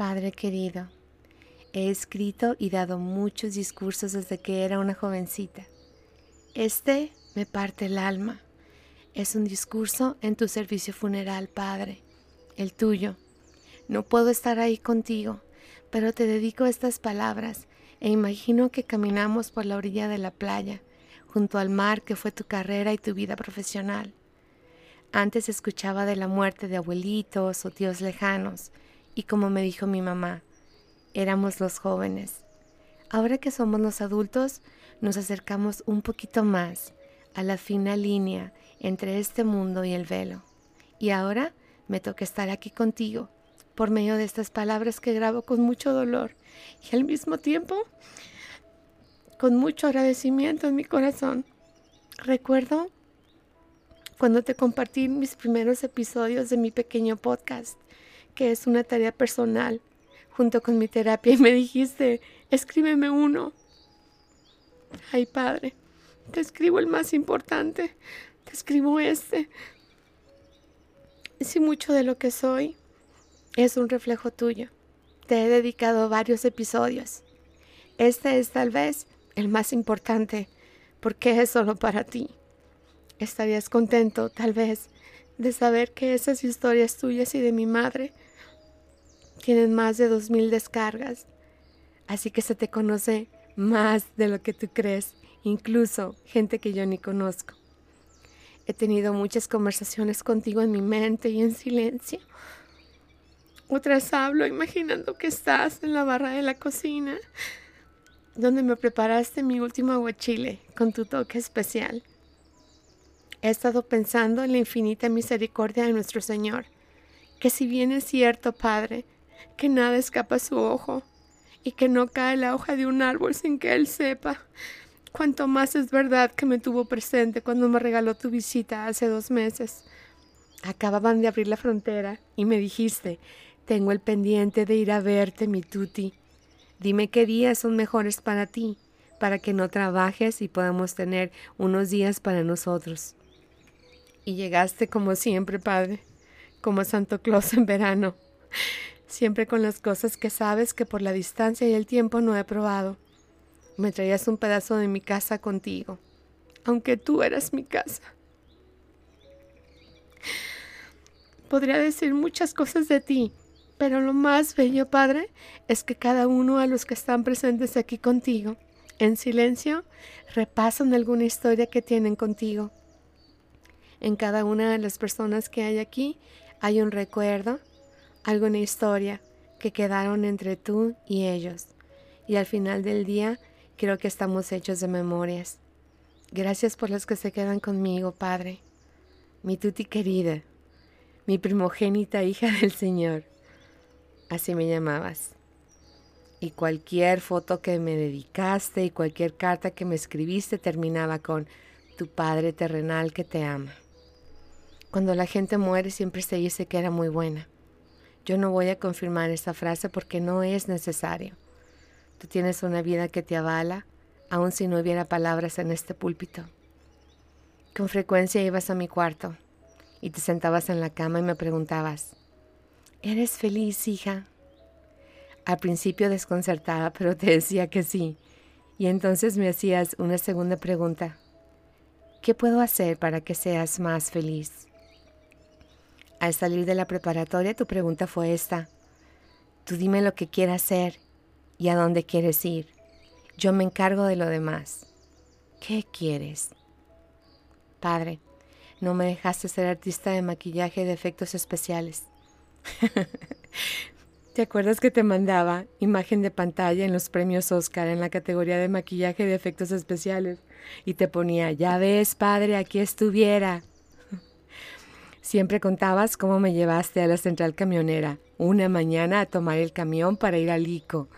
Padre querido, he escrito y dado muchos discursos desde que era una jovencita. Este me parte el alma. Es un discurso en tu servicio funeral, Padre, el tuyo. No puedo estar ahí contigo, pero te dedico estas palabras e imagino que caminamos por la orilla de la playa, junto al mar que fue tu carrera y tu vida profesional. Antes escuchaba de la muerte de abuelitos o tíos lejanos, y como me dijo mi mamá, éramos los jóvenes. Ahora que somos los adultos, nos acercamos un poquito más a la fina línea entre este mundo y el velo. Y ahora me toca estar aquí contigo por medio de estas palabras que grabo con mucho dolor y al mismo tiempo con mucho agradecimiento en mi corazón. Recuerdo cuando te compartí mis primeros episodios de mi pequeño podcast, que es una tarea personal, junto con mi terapia, y me dijiste, escríbeme uno. Ay, Padre, te escribo el más importante, te escribo este. Si mucho de lo que soy es un reflejo tuyo. Te he dedicado varios episodios. Este es tal vez el más importante porque es solo para ti. Estarías contento, tal vez, de saber que esas historias tuyas y de mi madre tienen más de dos mil descargas. Así que se te conoce más de lo que tú crees, incluso gente que yo ni conozco. He tenido muchas conversaciones contigo en mi mente y en silencio otras hablo imaginando que estás en la barra de la cocina, donde me preparaste mi último aguachile con tu toque especial. He estado pensando en la infinita misericordia de nuestro Señor, que si bien es cierto, Padre, que nada escapa a su ojo y que no cae la hoja de un árbol sin que Él sepa, cuanto más es verdad que me tuvo presente cuando me regaló tu visita hace dos meses. Acababan de abrir la frontera y me dijiste tengo el pendiente de ir a verte, mi tuti. Dime qué días son mejores para ti, para que no trabajes y podamos tener unos días para nosotros. Y llegaste como siempre, Padre, como Santo Claus en verano, siempre con las cosas que sabes que por la distancia y el tiempo no he probado. Me traías un pedazo de mi casa contigo, aunque tú eras mi casa. Podría decir muchas cosas de ti, pero lo más bello, Padre, es que cada uno de los que están presentes aquí contigo, en silencio, repasan alguna historia que tienen contigo. En cada una de las personas que hay aquí hay un recuerdo, alguna historia que quedaron entre tú y ellos. Y al final del día creo que estamos hechos de memorias. Gracias por los que se quedan conmigo, Padre. Mi tuti querida, mi primogénita hija del Señor. Así me llamabas. Y cualquier foto que me dedicaste y cualquier carta que me escribiste terminaba con tu Padre terrenal que te ama. Cuando la gente muere siempre se dice que era muy buena. Yo no voy a confirmar esa frase porque no es necesario. Tú tienes una vida que te avala, aun si no hubiera palabras en este púlpito. Con frecuencia ibas a mi cuarto y te sentabas en la cama y me preguntabas, ¿Eres feliz, hija? Al principio desconcertada, pero te decía que sí. Y entonces me hacías una segunda pregunta. ¿Qué puedo hacer para que seas más feliz? Al salir de la preparatoria tu pregunta fue esta. Tú dime lo que quieras hacer y a dónde quieres ir. Yo me encargo de lo demás. ¿Qué quieres? Padre, no me dejaste ser artista de maquillaje de efectos especiales. ¿Te acuerdas que te mandaba imagen de pantalla en los premios Oscar en la categoría de maquillaje de efectos especiales? Y te ponía, ya ves, padre, aquí estuviera. Siempre contabas cómo me llevaste a la central camionera una mañana a tomar el camión para ir al ICO,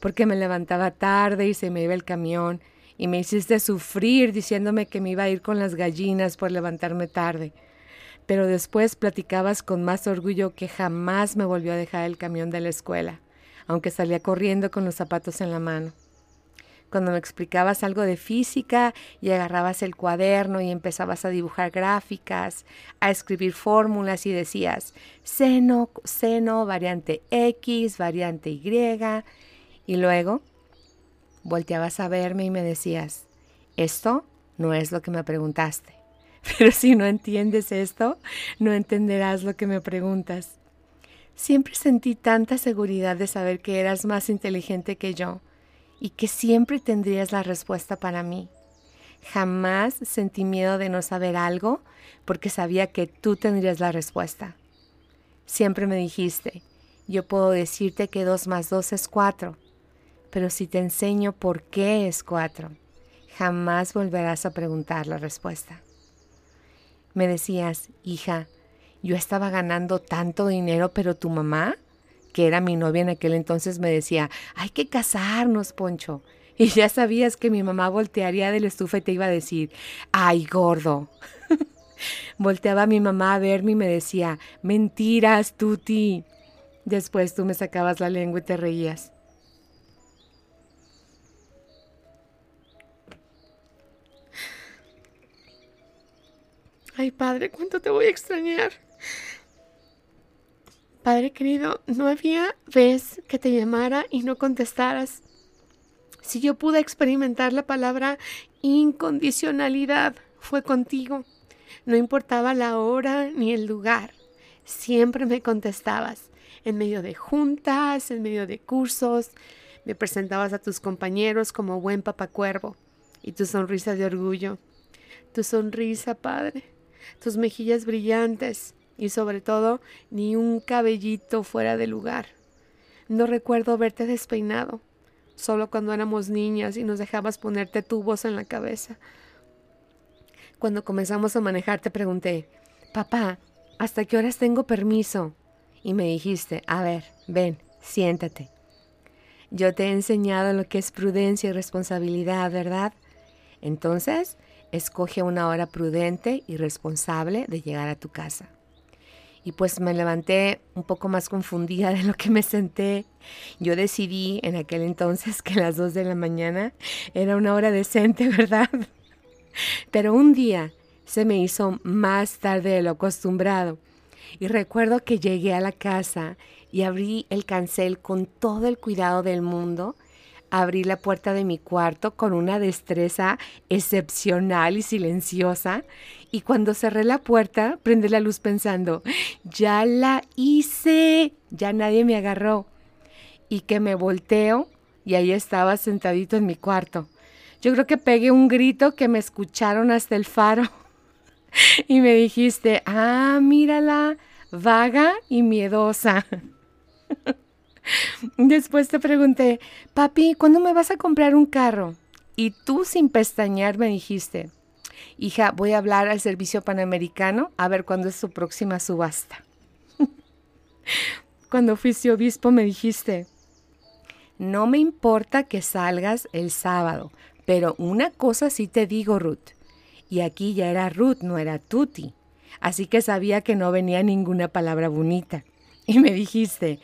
porque me levantaba tarde y se me iba el camión, y me hiciste sufrir diciéndome que me iba a ir con las gallinas por levantarme tarde pero después platicabas con más orgullo que jamás me volvió a dejar el camión de la escuela, aunque salía corriendo con los zapatos en la mano. Cuando me explicabas algo de física y agarrabas el cuaderno y empezabas a dibujar gráficas, a escribir fórmulas y decías seno, seno, variante X, variante Y, y luego volteabas a verme y me decías, esto no es lo que me preguntaste. Pero si no entiendes esto, no entenderás lo que me preguntas. Siempre sentí tanta seguridad de saber que eras más inteligente que yo y que siempre tendrías la respuesta para mí. Jamás sentí miedo de no saber algo porque sabía que tú tendrías la respuesta. Siempre me dijiste, yo puedo decirte que dos más dos es cuatro, pero si te enseño por qué es cuatro, jamás volverás a preguntar la respuesta. Me decías, hija, yo estaba ganando tanto dinero, pero tu mamá que era mi novia en aquel entonces, me decía, hay que casarnos, Poncho. Y ya sabías que mi mamá voltearía del estufa y te iba a decir, ay, gordo. Volteaba mi mamá a verme y me decía, mentiras, Tuti. Después tú me sacabas la lengua y te reías. Ay, padre, ¿cuánto te voy a extrañar? Padre querido, no había vez que te llamara y no contestaras. Si yo pude experimentar la palabra incondicionalidad, fue contigo. No importaba la hora ni el lugar, siempre me contestabas. En medio de juntas, en medio de cursos, me presentabas a tus compañeros como buen papacuervo y tu sonrisa de orgullo. Tu sonrisa, Padre, tus mejillas brillantes, y sobre todo ni un cabellito fuera de lugar. No recuerdo verte despeinado, solo cuando éramos niñas y nos dejabas ponerte tubos en la cabeza. Cuando comenzamos a manejar te pregunté, papá, ¿hasta qué horas tengo permiso? Y me dijiste, a ver, ven, siéntate. Yo te he enseñado lo que es prudencia y responsabilidad, ¿verdad? Entonces, escoge una hora prudente y responsable de llegar a tu casa y pues me levanté un poco más confundida de lo que me senté. Yo decidí en aquel entonces que las dos de la mañana era una hora decente, ¿verdad? Pero un día se me hizo más tarde de lo acostumbrado y recuerdo que llegué a la casa y abrí el cancel con todo el cuidado del mundo abrí la puerta de mi cuarto con una destreza excepcional y silenciosa y cuando cerré la puerta prendí la luz pensando, ya la hice, ya nadie me agarró y que me volteo y ahí estaba sentadito en mi cuarto. Yo creo que pegué un grito que me escucharon hasta el faro y me dijiste, ah, mírala, vaga y miedosa. Después te pregunté, papi, ¿cuándo me vas a comprar un carro? Y tú sin pestañear me dijiste, hija, voy a hablar al servicio panamericano a ver cuándo es su próxima subasta. Cuando fuiste obispo me dijiste, no me importa que salgas el sábado, pero una cosa sí te digo, Ruth. Y aquí ya era Ruth, no era Tuti. Así que sabía que no venía ninguna palabra bonita. Y me dijiste,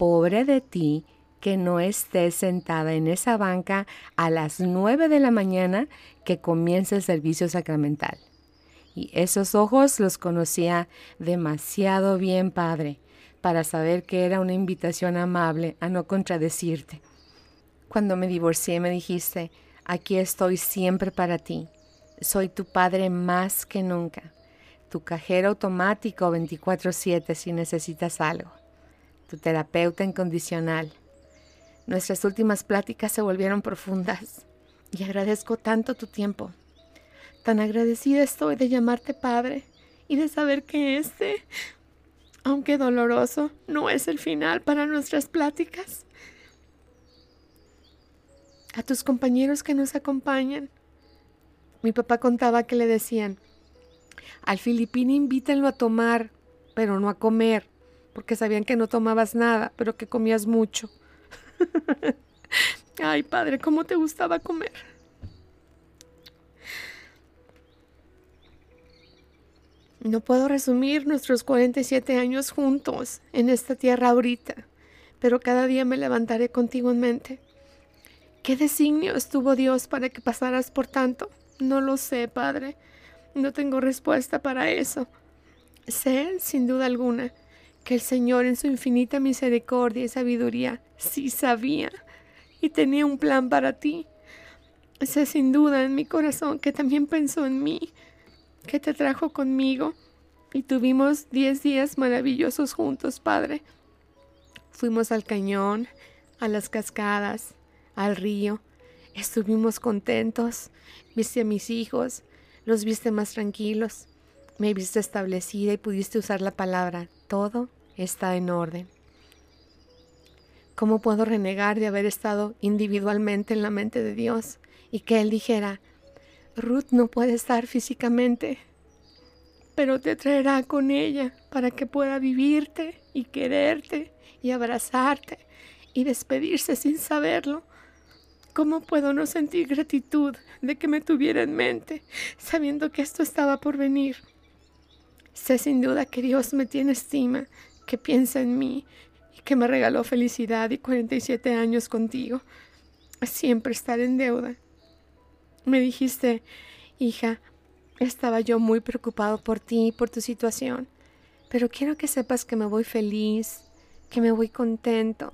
pobre de ti que no estés sentada en esa banca a las nueve de la mañana que comienza el servicio sacramental. Y esos ojos los conocía demasiado bien, Padre, para saber que era una invitación amable a no contradecirte. Cuando me divorcié me dijiste, aquí estoy siempre para ti. Soy tu Padre más que nunca. Tu cajero automático 24/7 si necesitas algo tu terapeuta incondicional. Nuestras últimas pláticas se volvieron profundas y agradezco tanto tu tiempo. Tan agradecida estoy de llamarte padre y de saber que este, aunque doloroso, no es el final para nuestras pláticas. A tus compañeros que nos acompañan, mi papá contaba que le decían, al filipino invítenlo a tomar, pero no a comer porque sabían que no tomabas nada, pero que comías mucho. Ay, padre, ¿cómo te gustaba comer? No puedo resumir nuestros 47 años juntos en esta tierra ahorita, pero cada día me levantaré contigo en mente. ¿Qué designio estuvo Dios para que pasaras por tanto? No lo sé, Padre. No tengo respuesta para eso. Sé, sin duda alguna, que el Señor en su infinita misericordia y sabiduría sí sabía y tenía un plan para ti. Sé sin duda en mi corazón que también pensó en mí, que te trajo conmigo y tuvimos diez días maravillosos juntos, Padre. Fuimos al cañón, a las cascadas, al río. Estuvimos contentos. Viste a mis hijos, los viste más tranquilos. Me viste establecida y pudiste usar la palabra. Todo está en orden. ¿Cómo puedo renegar de haber estado individualmente en la mente de Dios y que Él dijera, Ruth no puede estar físicamente, pero te traerá con ella para que pueda vivirte y quererte y abrazarte y despedirse sin saberlo? ¿Cómo puedo no sentir gratitud de que me tuviera en mente, sabiendo que esto estaba por venir? Sé sin duda que Dios me tiene estima, que piensa en mí y que me regaló felicidad y 47 años contigo. Siempre estar en deuda. Me dijiste, hija, estaba yo muy preocupado por ti y por tu situación, pero quiero que sepas que me voy feliz, que me voy contento,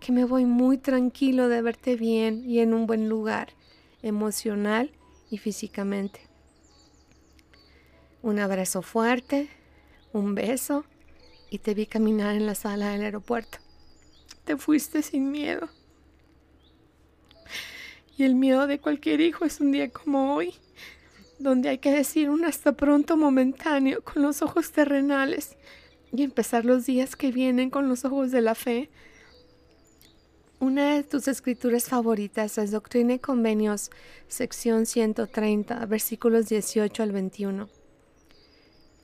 que me voy muy tranquilo de verte bien y en un buen lugar, emocional y físicamente. Un abrazo fuerte, un beso y te vi caminar en la sala del aeropuerto. Te fuiste sin miedo. Y el miedo de cualquier hijo es un día como hoy, donde hay que decir un hasta pronto momentáneo con los ojos terrenales y empezar los días que vienen con los ojos de la fe una de tus escrituras favoritas es Doctrina y Convenios, sección 130, versículos 18 al 21.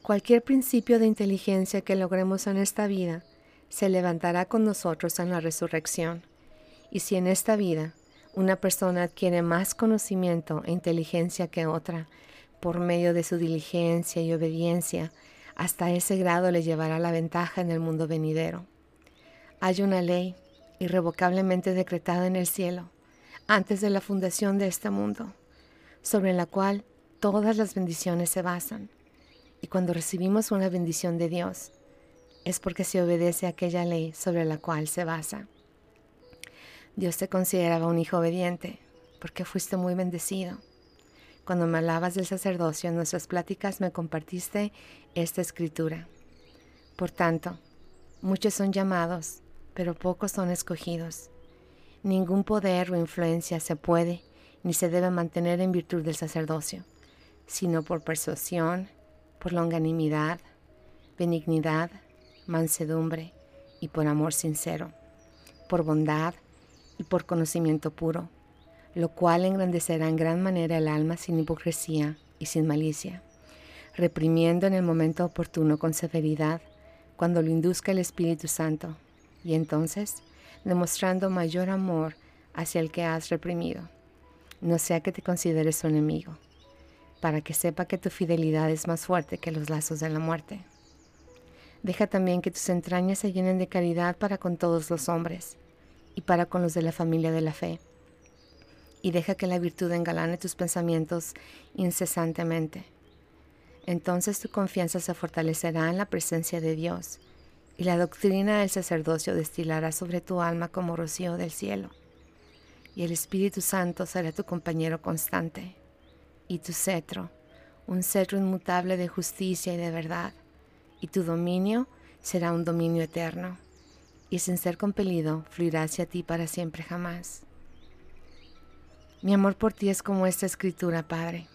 Cualquier principio de inteligencia que logremos en esta vida se levantará con nosotros en la resurrección. Y si en esta vida una persona adquiere más conocimiento e inteligencia que otra, por medio de su diligencia y obediencia, hasta ese grado le llevará la ventaja en el mundo venidero. Hay una ley irrevocablemente decretada en el cielo, antes de la fundación de este mundo, sobre la cual todas las bendiciones se basan. Y cuando recibimos una bendición de Dios, es porque se obedece aquella ley sobre la cual se basa. Dios te consideraba un hijo obediente, porque fuiste muy bendecido. Cuando me hablabas del sacerdocio en nuestras pláticas me compartiste esta escritura. Por tanto, muchos son llamados, pero pocos son escogidos. Ningún poder o influencia se puede ni se debe mantener en virtud del sacerdocio, sino por persuasión, por longanimidad, benignidad, mansedumbre y por amor sincero, por bondad y por conocimiento puro, lo cual engrandecerá en gran manera el alma sin hipocresía y sin malicia, reprimiendo en el momento oportuno con severidad, cuando lo induzca el Espíritu Santo y entonces demostrando mayor amor hacia el que has reprimido. No sea que te consideres su enemigo, para que sepa que tu fidelidad es más fuerte que los lazos de la muerte. Deja también que tus entrañas se llenen de caridad para con todos los hombres y para con los de la familia de la fe. Y deja que la virtud engalane tus pensamientos incesantemente. Entonces tu confianza se fortalecerá en la presencia de Dios y la doctrina del sacerdocio destilará sobre tu alma como rocío del cielo. Y el Espíritu Santo será tu compañero constante, y tu cetro, un cetro inmutable de justicia y de verdad, y tu dominio será un dominio eterno, y sin ser compelido fluirá hacia ti para siempre jamás. Mi amor por ti es como esta escritura, Padre.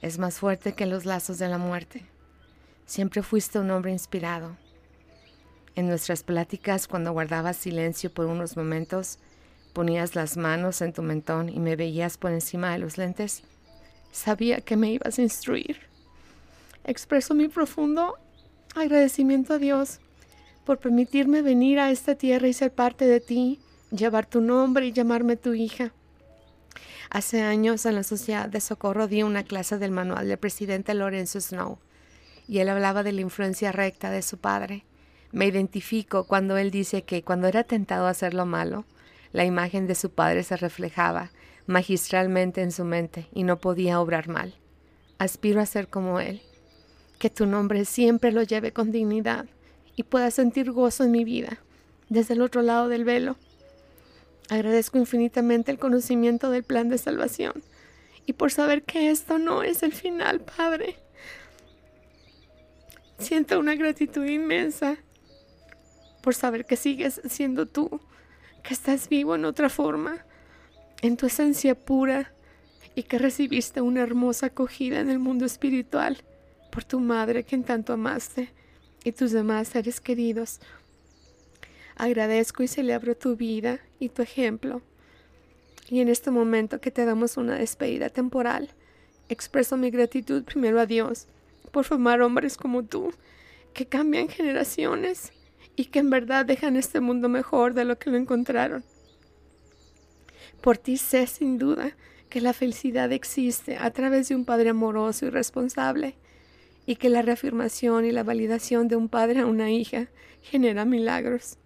Es más fuerte que los lazos de la muerte. Siempre fuiste un hombre inspirado en nuestras pláticas, cuando guardabas silencio por unos momentos, ponías las manos en tu mentón y me veías por encima de los lentes, sabía que me ibas a instruir. Expreso mi profundo agradecimiento a Dios por permitirme venir a esta tierra y ser parte de ti, llevar tu nombre y llamarme tu hija. Hace años en la Sociedad de Socorro di una clase del manual del presidente Lorenzo Snow y él hablaba de la influencia recta de su padre me identifico cuando él dice que cuando era tentado a hacer lo malo, La imagen de su padre se reflejaba magistralmente en su mente y no podía obrar mal. Aspiro a ser como él. Que tu nombre siempre lo lleve con dignidad y pueda sentir gozo en mi vida, desde el otro lado del velo. Agradezco infinitamente el conocimiento del plan de salvación y por saber que esto no es el final, Padre. Siento una gratitud inmensa por saber que sigues siendo tú, que estás vivo en otra forma, en tu esencia pura, y que recibiste una hermosa acogida en el mundo espiritual por tu madre, quien tanto amaste, y tus demás seres queridos. Agradezco y celebro tu vida y tu ejemplo. Y en este momento que te damos una despedida temporal, expreso mi gratitud primero a Dios por formar hombres como tú, que cambian generaciones y que en verdad dejan este mundo mejor de lo que lo encontraron. Por ti sé sin duda que la felicidad existe a través de un padre amoroso y responsable y que la reafirmación y la validación de un padre a una hija genera milagros.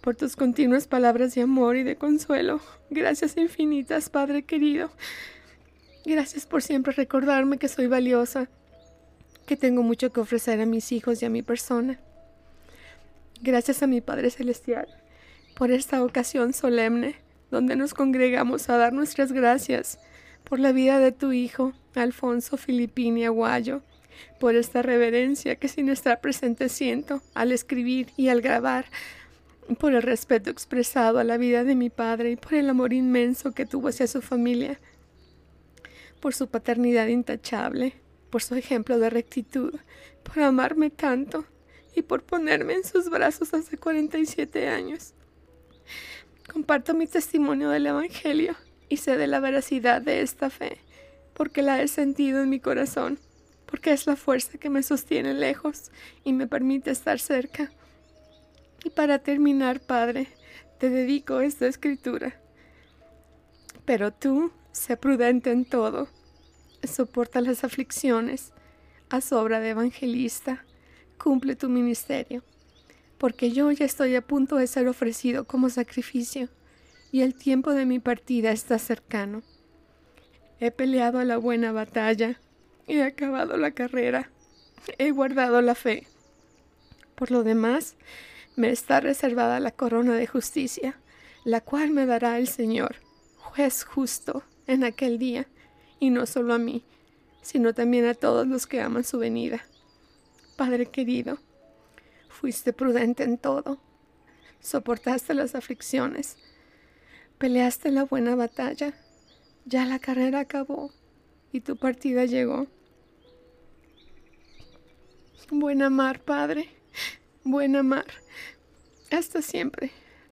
Por tus continuas palabras de amor y de consuelo, gracias infinitas, Padre querido. Gracias por siempre recordarme que soy valiosa que tengo mucho que ofrecer a mis hijos y a mi persona. Gracias a mi Padre Celestial por esta ocasión solemne donde nos congregamos a dar nuestras gracias por la vida de tu Hijo, Alfonso Filipini Aguayo, por esta reverencia que sin estar presente siento al escribir y al grabar, por el respeto expresado a la vida de mi Padre y por el amor inmenso que tuvo hacia su familia, por su paternidad intachable, por su ejemplo de rectitud, por amarme tanto y por ponerme en sus brazos hace 47 años. Comparto mi testimonio del Evangelio y sé de la veracidad de esta fe, porque la he sentido en mi corazón, porque es la fuerza que me sostiene lejos y me permite estar cerca. Y para terminar, Padre, te dedico esta escritura. Pero tú, sé prudente en todo soporta las aflicciones, haz obra de evangelista, cumple tu ministerio, porque yo ya estoy a punto de ser ofrecido como sacrificio y el tiempo de mi partida está cercano. He peleado la buena batalla, he acabado la carrera, he guardado la fe. Por lo demás, me está reservada la corona de justicia, la cual me dará el Señor, juez justo, en aquel día y no solo a mí, sino también a todos los que aman su venida. Padre querido, fuiste prudente en todo, soportaste las aflicciones, peleaste la buena batalla, ya la carrera acabó y tu partida llegó. Buena mar, Padre, buena mar, hasta siempre.